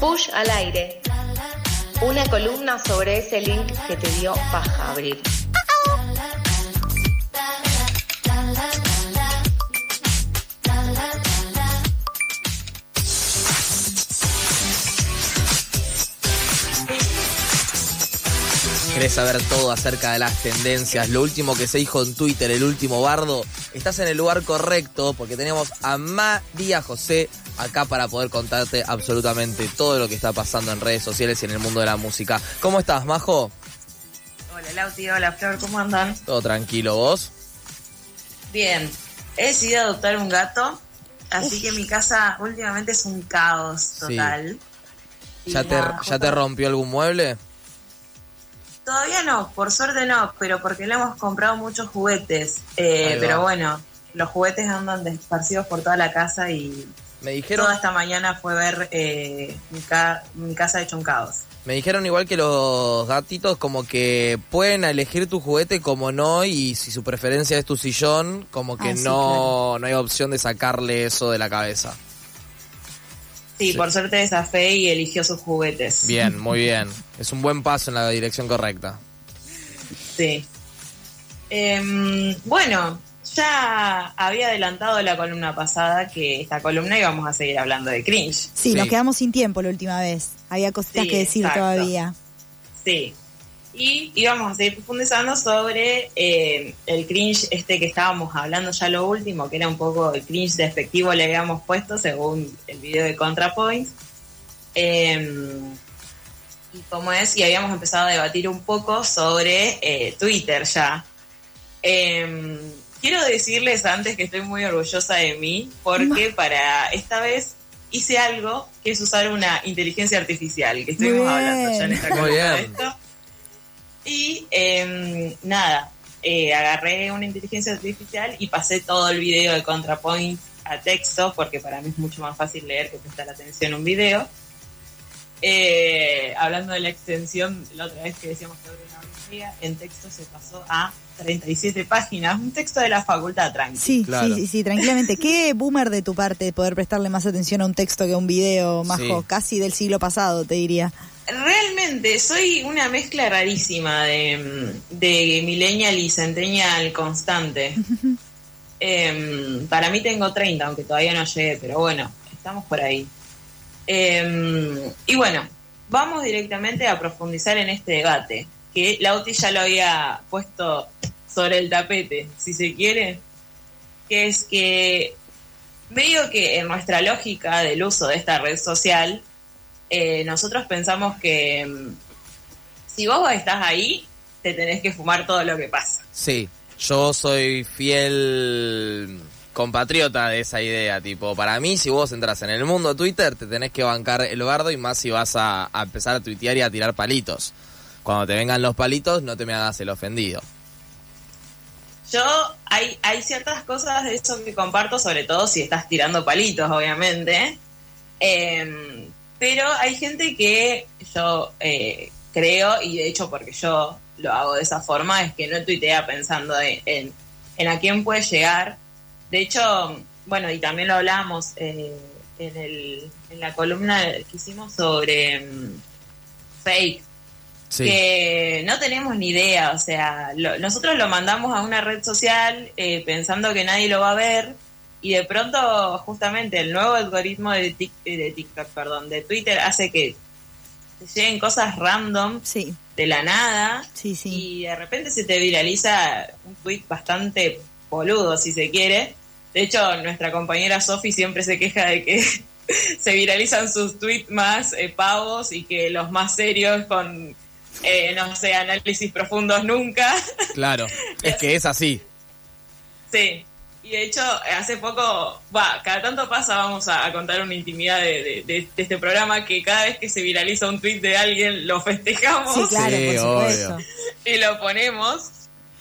Push al aire. Una columna sobre ese link que te dio paja abrir. ¿Querés saber todo acerca de las tendencias? Lo último que se dijo en Twitter, el último bardo. Estás en el lugar correcto porque tenemos a María José acá para poder contarte absolutamente todo lo que está pasando en redes sociales y en el mundo de la música. ¿Cómo estás, Majo? Hola Lauti, hola Flor, ¿cómo andan? Todo tranquilo, ¿vos? Bien, he decidido adoptar un gato, así que mi casa últimamente es un caos total. ¿Ya te, nada, ¿Ya te justo- rompió algún mueble? Todavía no, por suerte no, pero porque le hemos comprado muchos juguetes. Eh, pero bueno, los juguetes andan esparcidos por toda la casa y Me dijeron, toda esta mañana fue ver eh, mi, ca- mi casa hecho un caos. me dijeron igual que los gatitos como que pueden elegir tu juguete como no y si su preferencia es tu sillón, como que Ah, sí, no, no hay opción de sacarle eso de la cabeza. Sí, Sí. por suerte desafé y eligió sus juguetes. Bien, muy bien. Es un buen paso en la dirección correcta. Sí. Em, bueno, ya había adelantado la columna pasada que esta columna íbamos a seguir hablando de cringe. Sí, Sí. nos quedamos sin tiempo la última vez. Había cositas Sí, que decir exacto. todavía. Sí. Y íbamos a seguir profundizando sobre eh, el cringe este que estábamos hablando ya lo último, que era un poco el cringe despectivo le habíamos puesto según el video de ContraPoint. Em, y como es, y habíamos empezado a debatir un poco sobre eh, Twitter ya. Em, quiero decirles antes que estoy muy orgullosa de mí, porque para esta vez hice algo que es usar una inteligencia artificial, que estuvimos hablando ya en esta Muy bien. esto. Y em, nada, eh, agarré una inteligencia artificial y pasé todo el video de ContraPoint a texto, porque para mí es mucho más fácil leer que prestar atención a un video. Eh, hablando de la extensión, la otra vez que decíamos que una biblioteca, en texto se pasó a 37 páginas, un texto de la facultad, tranqui. Sí, Claro. sí, sí, sí, tranquilamente. Qué boomer de tu parte poder prestarle más atención a un texto que a un video, Majo. Sí. Casi del siglo pasado, te diría. Realmente soy una mezcla rarísima de, de millennial y centennial constante. Em, para mí tengo 30, aunque todavía no llegué, pero bueno, estamos por ahí. Em, y bueno, vamos directamente a profundizar en este debate, que Lauti ya lo había puesto sobre el tapete, si se quiere, que es que medio que en nuestra lógica del uso de esta red social, eh, nosotros pensamos que mm, si vos estás ahí, te tenés que fumar todo lo que pasa. Sí, yo soy fiel compatriota de esa idea, tipo, para mí si vos entras en el mundo Twitter te tenés que bancar el bardo y más si vas a, a empezar a tuitear y a tirar palitos. Cuando te vengan los palitos no te me hagas el ofendido. Yo, hay, hay ciertas cosas de eso que comparto, sobre todo si estás tirando palitos, obviamente. Eh, pero hay gente que yo eh, creo, y de hecho porque yo lo hago de esa forma, es que no tuitea pensando en, en, en a quién puede llegar. De hecho, bueno, y también lo hablábamos eh, en, el, en la columna que hicimos sobre mm, fake, Sí, que no tenemos ni idea, o sea, lo- nosotros lo mandamos a una red social eh, pensando que nadie lo va a ver y de pronto justamente el nuevo algoritmo de, eh, de TikTok, perdón, de Twitter hace que te lleguen cosas random Sí, de la nada sí, sí. y de repente se te viraliza un tweet bastante boludo, si se quiere. De hecho, nuestra compañera Sofi siempre se queja de que se viralizan sus tweets más eh, pavos y que los más serios con, eh, no sé, análisis profundos nunca. claro, es que es así. sí. Y de hecho, hace poco, va, cada tanto pasa, vamos a, a contar una intimidad de, de- de- de este programa, que cada vez que se viraliza un tweet de alguien, lo festejamos. Sí, claro, Sí, por supuesto. obvio. y lo ponemos.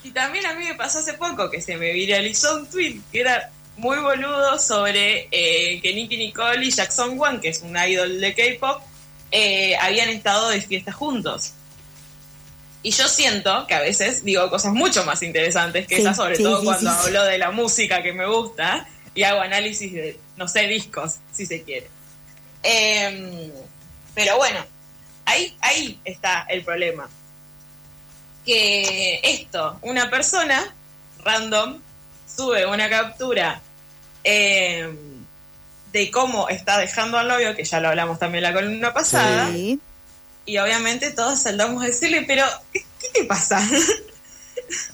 Y también a mí me pasó hace poco que se me viralizó un tweet que era muy boludo sobre eh, que Nicky Nicole y Jackson Wang, que es un idol de K-pop, eh, habían estado de fiesta juntos. Y yo siento que a veces digo cosas mucho más interesantes que Sí, esas, sobre sí, todo sí, cuando hablo de la música que me gusta y hago análisis de, no sé, discos, si se quiere. Em, pero bueno, ahí, ahí está el problema. Que esto, una persona random sube una captura em, de cómo está dejando al novio, que ya lo hablamos también en la columna pasada, Sí. Y obviamente todos saltamos a decirle, pero ¿qué, qué te pasa?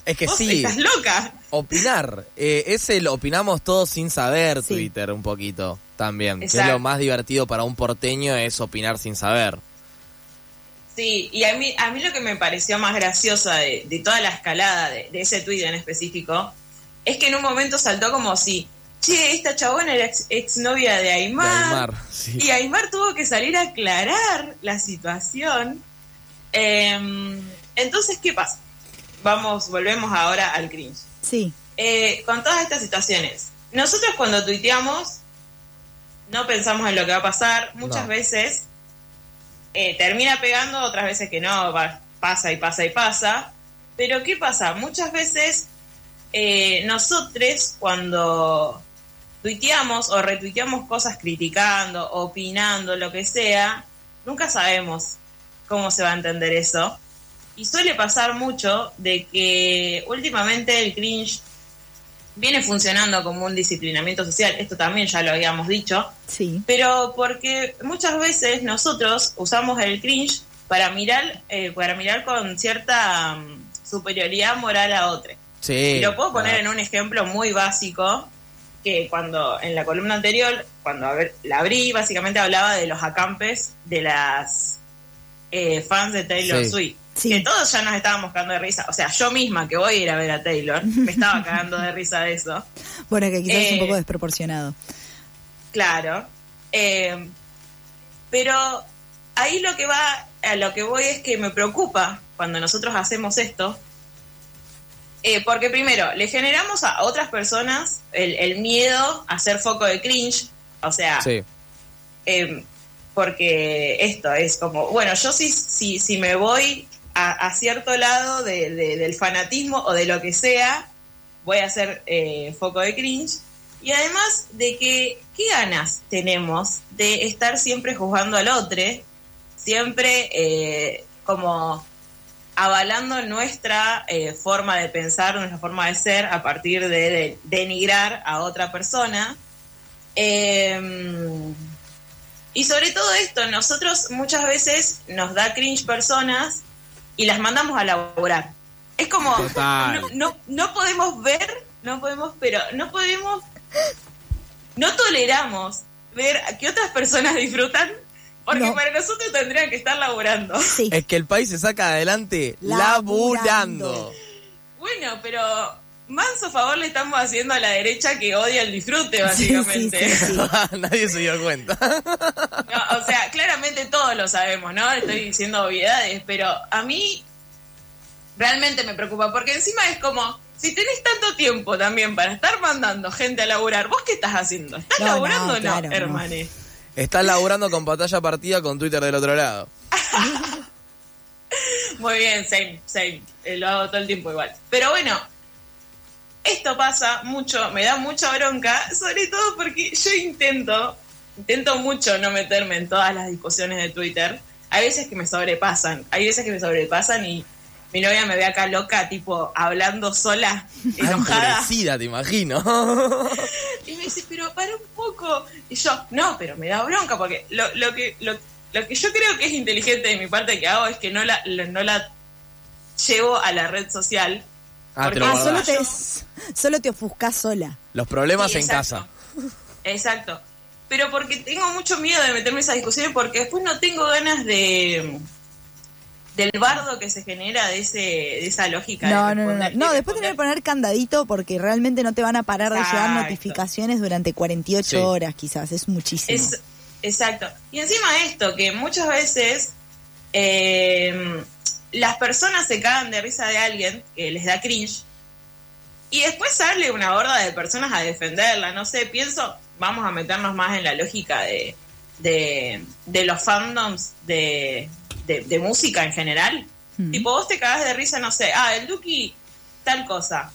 Es que Vos sí, estás loca. opinar. Eh, es el opinamos todos sin saber Sí. Twitter un poquito también. Que es lo más divertido para un porteño es opinar sin saber. Sí, y a mí, a mí lo que me pareció más graciosa de, de toda la escalada de, de ese tuit en específico es que en un momento saltó como si, che, esta chabona era ex, exnovia de De Aymar, Aymar, sí. y Aymar tuvo que salir a aclarar la situación. Em, entonces, ¿qué pasa? Vamos, volvemos ahora al cringe. Sí. Eh, con todas estas situaciones, nosotros cuando tuiteamos no pensamos en lo que va a pasar, muchas No. veces eh, termina pegando, otras veces que no, va- pasa y pasa y pasa, pero ¿qué pasa? Muchas veces eh, nosotros cuando tuiteamos o retuiteamos cosas criticando, opinando, lo que sea, nunca sabemos cómo se va a entender eso. Y suele pasar mucho de que últimamente el cringe viene funcionando como un disciplinamiento social, esto también ya lo habíamos dicho, Sí. pero porque muchas veces nosotros usamos el cringe para mirar, eh, para mirar con cierta mm, superioridad moral a otro. Sí, Y lo puedo poner en un ejemplo muy básico, que cuando en la columna anterior, cuando a ver, la abrí, básicamente hablaba de los acampes de las eh, fans de Taylor Sí. Swift. Sí. Que todos ya nos estábamos cagando de risa. O sea, yo misma que voy a ir a ver a Taylor, me estaba cagando de risa de eso. Bueno, que quizás es un Eh, poco desproporcionado. Claro. Eh, pero ahí lo que va, a lo que voy es que me preocupa cuando nosotros hacemos esto. Eh, porque primero, le generamos a otras personas el, el miedo a ser foco de cringe. O sea, Sí. eh, porque esto es como, bueno, yo sí, sí, si me voy a, a cierto lado de- de- del fanatismo o de lo que sea, voy a ser eh, foco de cringe. Y además de que, ¿qué ganas tenemos de estar siempre juzgando al otro? Siempre eh, como avalando nuestra eh, forma de pensar, nuestra forma de ser a partir de, de denigrar a otra persona. Eh, y sobre todo esto, nosotros muchas veces nos da cringe personas y las mandamos a laborar. Es como, no, no, no podemos ver, no podemos, pero no podemos, no toleramos ver que otras personas disfrutan, porque No. para nosotros tendrían que estar laborando. Sí. Es que el país se saca adelante Laburando. laburando. Bueno, pero manso favor le estamos haciendo a la derecha que odia el disfrute, Sí, sí, básicamente. sí, sí. Nadie se dio cuenta. No, o sea, claramente todos lo sabemos, ¿no? Estoy diciendo obviedades, pero a mí realmente me preocupa, porque encima es como, si tenés tanto tiempo también para estar mandando gente a laburar, ¿vos qué estás haciendo? ¿Estás No, laburando no, o no, claro, no. hermane? Estás laburando con pantalla partida con Twitter del otro lado. Muy bien, same, same. Eh, lo hago todo el tiempo igual. Pero bueno, esto pasa mucho, me da mucha bronca, sobre todo porque yo intento, intento mucho no meterme en todas las discusiones de Twitter. Hay veces que me sobrepasan, hay veces que me sobrepasan y mi novia me ve acá loca, tipo, hablando sola, enojada. Te imagino. Y me dice, pero para un poco. Y yo, no, pero me da bronca, porque lo, lo que lo, lo que yo creo que es inteligente de mi parte que hago es que no la, lo- no la llevo a la red social. Ah, te lo Porque- solo te, solo te ofuscás sola. Los problemas Sí, en exacto. casa. Exacto. Pero porque tengo mucho miedo de meterme en esas discusiones porque después no tengo ganas de del bardo que se genera de ese de esa lógica. de No, no, no, no. No, de después tener que poner candadito porque realmente no te van a parar de llegar notificaciones durante 48 Sí. horas, quizás. Es muchísimo. Es, exacto. Y encima esto, que muchas veces eh, las personas se cagan de risa de alguien que les da cringe y después sale una horda de personas a defenderla. No sé, pienso, vamos a meternos más en la lógica de, de, de los fandoms de, de, de música en general. Hmm. Tipo, vos te cagás de risa, no sé, ah, el Duki, tal cosa.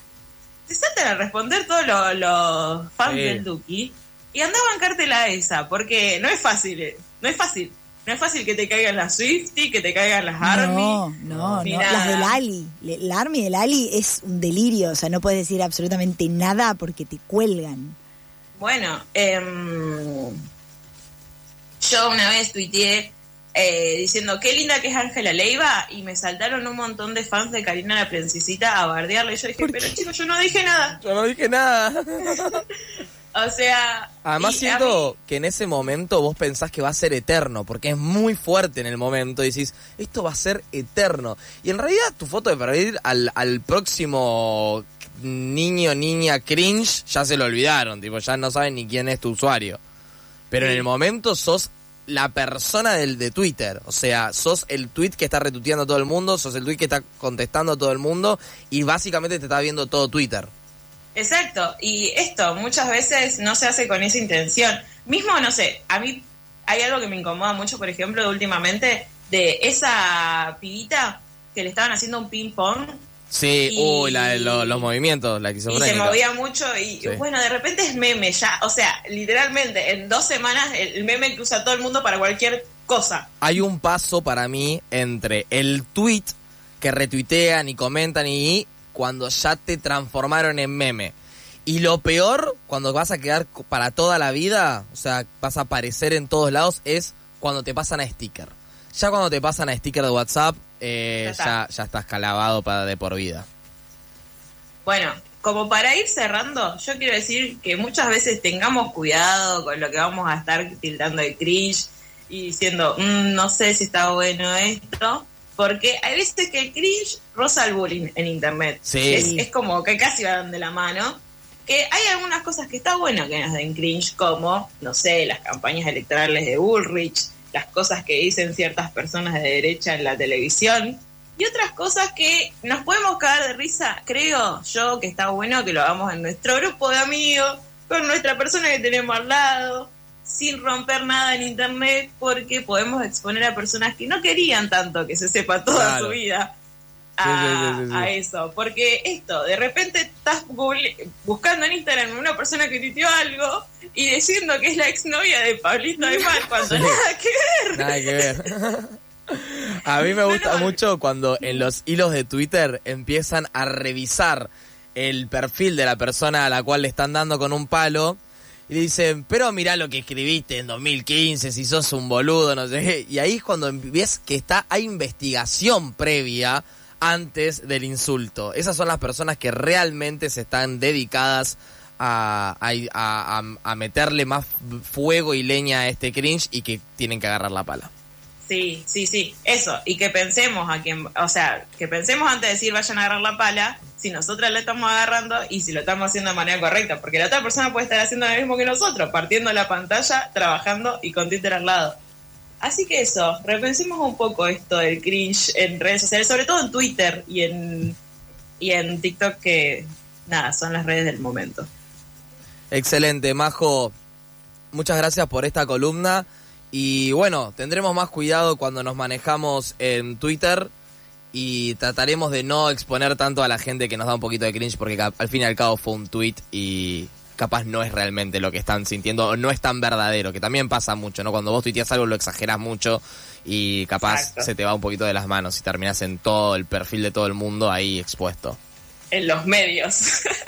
Te saltan a responder todos los, los fans Sí. del Duki y anda a bancártela esa, porque no es fácil, eh, no es fácil. No es fácil que te caigan las Swifty, que te caigan las Army. No, no, no. ni Las nada. del Ali. La Army del Ali es un delirio. O sea, no puedes decir absolutamente nada porque te cuelgan. Bueno, em, yo una vez tuiteé eh, diciendo qué linda que es Ángela Leiva y me saltaron un montón de fans de Karina la Princesita a bardearle. Y yo dije, ¿Por pero chicos, yo no dije nada. Yo no dije nada. O sea... Además siento que en ese momento vos pensás que va a ser eterno, porque es muy fuerte en el momento. Y decís, esto va a ser eterno. Y en realidad tu foto de perfil al, al próximo niño, niña cringe, ya se lo olvidaron. Tipo, ya no saben ni quién es tu usuario. Pero en el momento sos la persona del de Twitter. O sea, sos el tweet que está retuiteando a todo el mundo, sos el tweet que está contestando a todo el mundo. Y básicamente te está viendo todo Twitter. Exacto, y esto muchas veces no se hace con esa intención. Mismo, no sé, a mí hay algo que me incomoda mucho, por ejemplo, últimamente, de esa pibita que le estaban haciendo un ping-pong Sí, Y- uy, la lo- los movimientos, la y se movía mucho y Sí. bueno, de repente es meme ya, o sea, literalmente en dos semanas el meme que usa todo el mundo para cualquier cosa. Hay un paso para mí entre el tweet que retuitean y comentan y cuando ya te transformaron en meme. Y lo peor, cuando vas a quedar para toda la vida, o sea, vas a aparecer en todos lados, es cuando te pasan a sticker. Ya cuando te pasan a sticker de WhatsApp, eh, Ya está. ya, ya estás calabado para de por vida. Bueno, como para ir cerrando, yo quiero decir que muchas veces tengamos cuidado con lo que vamos a estar tildando de cringe y diciendo, "Mm, no sé si está bueno esto, porque hay veces que el cringe roza el bullying en internet. Sí. Es, es como que casi van de la mano. Que hay algunas cosas que está bueno que nos den cringe, como, no sé, las campañas electorales de Bullrich, las cosas que dicen ciertas personas de derecha en la televisión, y otras cosas que nos podemos cagar de risa, creo yo que está bueno que lo hagamos en nuestro grupo de amigos, con nuestra persona que tenemos al lado, sin romper nada en internet, porque podemos exponer a personas que no querían tanto que se sepa toda Claro. su vida a, Sí, sí, sí, sí, sí. a eso. Porque esto, de repente estás google- buscando en Instagram una persona que tuiteó algo y diciendo que es la exnovia de Pablito Aymar, cuando nada que ver. Nada que ver. A mí me gusta Pero- mucho cuando en los hilos de Twitter empiezan a revisar el perfil de la persona a la cual le están dando con un palo y dicen, pero mirá lo que escribiste en 2015, si sos un boludo, no sé qué. Y ahí es cuando ves que está, hay investigación previa antes del insulto. Esas son las personas que realmente se están dedicadas a, a, a- meterle más fuego y leña a este cringe y que tienen que agarrar la pala. Sí, sí, sí, eso. Y que pensemos a quien, o sea, que pensemos antes de decir vayan a agarrar la pala, si nosotras la estamos agarrando y si lo estamos haciendo de manera correcta, porque la otra persona puede estar haciendo lo mismo que nosotros, partiendo la pantalla, trabajando y con Twitter al lado. Así que eso, repensemos un poco esto del cringe en redes sociales, sobre todo en Twitter y en, y en TikTok, que nada, son las redes del momento. Excelente, Majo. Muchas gracias por esta columna. Y bueno, tendremos más cuidado cuando nos manejamos en Twitter y trataremos de no exponer tanto a la gente que nos da un poquito de cringe porque al fin y al cabo fue un tweet y capaz no es realmente lo que están sintiendo o no es tan verdadero, que también pasa mucho, ¿no? Cuando vos tuiteas algo lo exageras mucho y capaz Exacto. se te va un poquito de las manos y terminas en todo el perfil de todo el mundo ahí expuesto. En los medios.